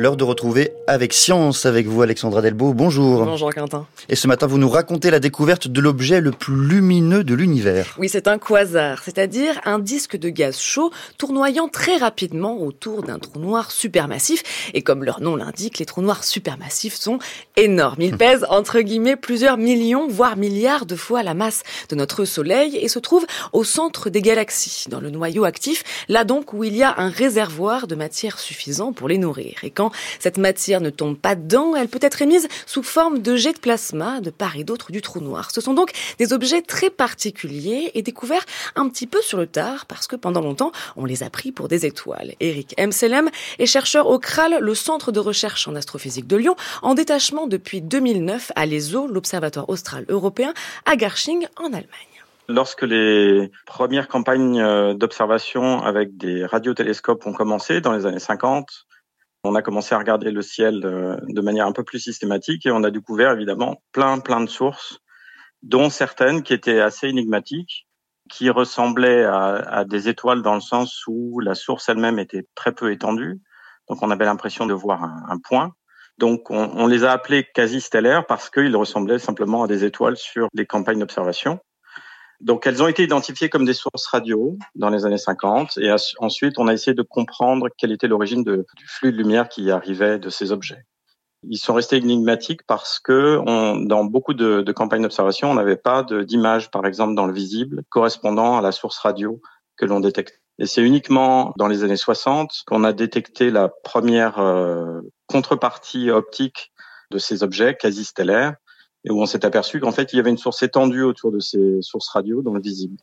L'heure de retrouver avec science avec vous Alexandra Delbo. Bonjour. Bonjour Quentin. Et ce matin, vous nous racontez la découverte de l'objet le plus lumineux de l'univers. Oui, c'est un quasar, c'est-à-dire un disque de gaz chaud tournoyant très rapidement autour d'un trou noir supermassif. Et comme leur nom l'indique, les trous noirs supermassifs sont énormes. Ils pèsent entre guillemets plusieurs millions, voire milliards de fois la masse de notre Soleil et se trouvent au centre des galaxies, dans le noyau actif, là donc où il y a un réservoir de matière suffisant pour les nourrir. Et quand cette matière ne tombe pas dedans, elle peut être émise sous forme de jets de plasma de part et d'autre du trou noir. Ce sont donc des objets très particuliers et découverts un petit peu sur le tard parce que pendant longtemps, on les a pris pour des étoiles. Eric Selem est chercheur au CRAL, le centre de recherche en astrophysique de Lyon, en détachement depuis 2009 à l'ESO, l'Observatoire austral européen, à Garching, en Allemagne. Lorsque les premières campagnes euh, d'observation avec des radiotélescopes ont commencé dans les années 50, on a commencé à regarder le ciel euh, de manière un peu plus systématique et on a découvert évidemment plein plein de sources, dont certaines qui étaient assez énigmatiques, qui ressemblaient à, des étoiles dans le sens où la source elle-même était très peu étendue. Donc on avait l'impression de voir un, point. Donc on, on, les a appelés quasi stellaires parce qu'ils ressemblaient simplement à des étoiles sur les campagnes d'observation. Donc, elles ont été identifiées comme des sources radio dans les années 50. Et ensuite, on a essayé de comprendre quelle était l'origine du flux de lumière qui arrivait de ces objets. Ils sont restés énigmatiques parce que dans beaucoup de, de campagnes d'observation, on n'avait pas d'image, par exemple, dans le visible correspondant à la source radio que l'on détecte. Et c'est uniquement dans les années 60 qu'on a détecté la première euh, contrepartie optique de ces objets quasi stellaires où on s'est aperçu qu'en fait, il y avait une source étendue autour de ces sources radio dans le visible.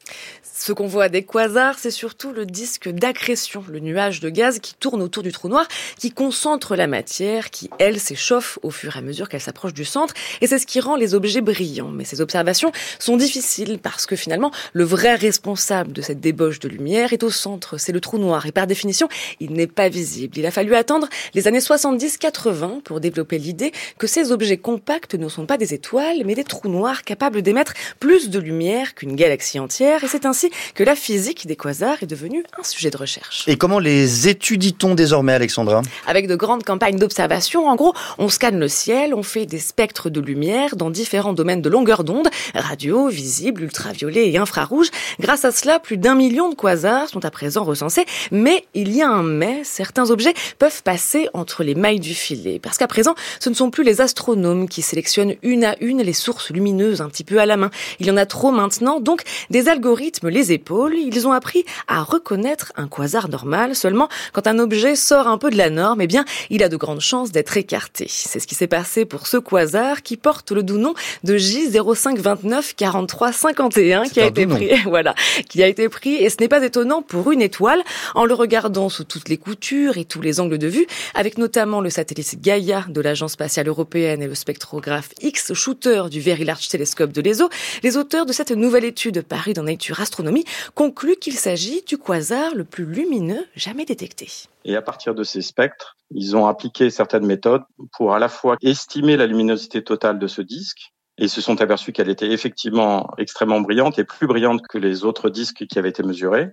Ce qu'on voit des quasars, c'est surtout le disque d'accrétion, le nuage de gaz qui tourne autour du trou noir, qui concentre la matière, qui, elle, s'échauffe au fur et à mesure qu'elle s'approche du centre, et c'est ce qui rend les objets brillants. Mais ces observations sont difficiles parce que finalement, le vrai responsable de cette débauche de lumière est au centre, c'est le trou noir, et par définition, il n'est pas visible. Il a fallu attendre les années 70-80 pour développer l'idée que ces objets compacts ne sont pas des étoiles mais des trous noirs capables d'émettre plus de lumière qu'une galaxie entière. Et c'est ainsi que la physique des quasars est devenue un sujet de recherche. Et comment les étudie-t-on désormais, Alexandra? Avec de grandes campagnes d'observation. En gros, on scanne le ciel, on fait des spectres de lumière dans différents domaines de longueur d'onde, radio, visible, ultraviolet et infrarouge. Grâce à cela, plus d'un million de quasars sont à présent recensés. Mais il y a un mais, certains objets peuvent passer entre les mailles du filet. Parce qu'à présent, ce ne sont plus les astronomes qui sélectionnent une à une les sources lumineuses un petit peu à la main. Il y en a trop maintenant, donc des algorithmes les épaules. Ils ont appris à reconnaître un quasar normal. Seulement, quand un objet sort un peu de la norme, eh bien, il a de grandes chances d'être écarté. C'est ce qui s'est passé pour ce quasar qui porte le doux nom de J05294351 qui a été pris, voilà, qui a été pris. Et ce n'est pas étonnant pour une étoile en le regardant sous toutes les coutures et tous les angles de vue, avec notamment le satellite Gaia de l'Agence spatiale européenne et le spectrographe X shooter du Very Large Telescope de l'ESO, les auteurs de cette nouvelle étude parue dans Nature Astronomy concluent qu'il s'agit du quasar le plus lumineux jamais détecté. Et à partir de ces spectres, ils ont appliqué certaines méthodes pour à la fois estimer la luminosité totale de ce disque, et se sont aperçus qu'elle était effectivement extrêmement brillante et plus brillante que les autres disques qui avaient été mesurés.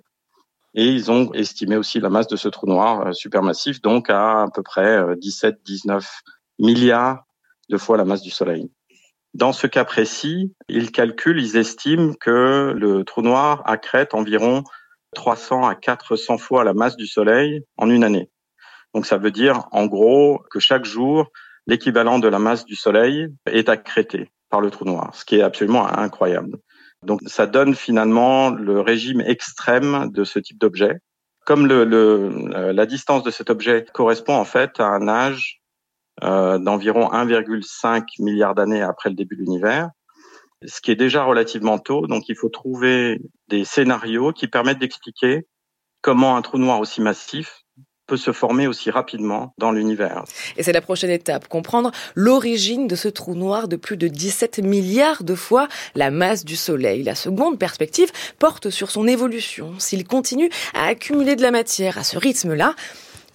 Et ils ont estimé aussi la masse de ce trou noir euh, supermassif, donc à à peu près 17-19 euh, milliards de fois la masse du Soleil. Dans ce cas précis, ils calculent, ils estiment que le trou noir accrète environ 300 à 400 fois la masse du Soleil en une année. Donc ça veut dire en gros que chaque jour, l'équivalent de la masse du Soleil est accrété par le trou noir, ce qui est absolument incroyable. Donc ça donne finalement le régime extrême de ce type d'objet. Comme le, le, la distance de cet objet correspond en fait à un âge euh, d'environ 1,5 milliard d'années après le début de l'univers, ce qui est déjà relativement tôt. Donc il faut trouver des scénarios qui permettent d'expliquer comment un trou noir aussi massif peut se former aussi rapidement dans l'univers. Et c'est la prochaine étape, comprendre l'origine de ce trou noir de plus de 17 milliards de fois la masse du Soleil. La seconde perspective porte sur son évolution. S'il continue à accumuler de la matière à ce rythme-là,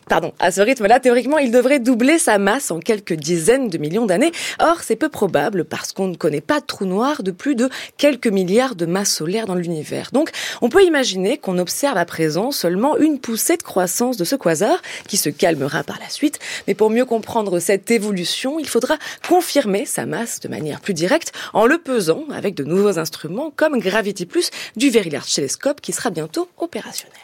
Pardon, à ce rythme-là, théoriquement, il devrait doubler sa masse en quelques dizaines de millions d'années. Or, c'est peu probable parce qu'on ne connaît pas de trou noir de plus de quelques milliards de masses solaires dans l'univers. Donc, on peut imaginer qu'on observe à présent seulement une poussée de croissance de ce quasar qui se calmera par la suite. Mais pour mieux comprendre cette évolution, il faudra confirmer sa masse de manière plus directe en le pesant avec de nouveaux instruments comme Gravity Plus du Very Large Telescope qui sera bientôt opérationnel.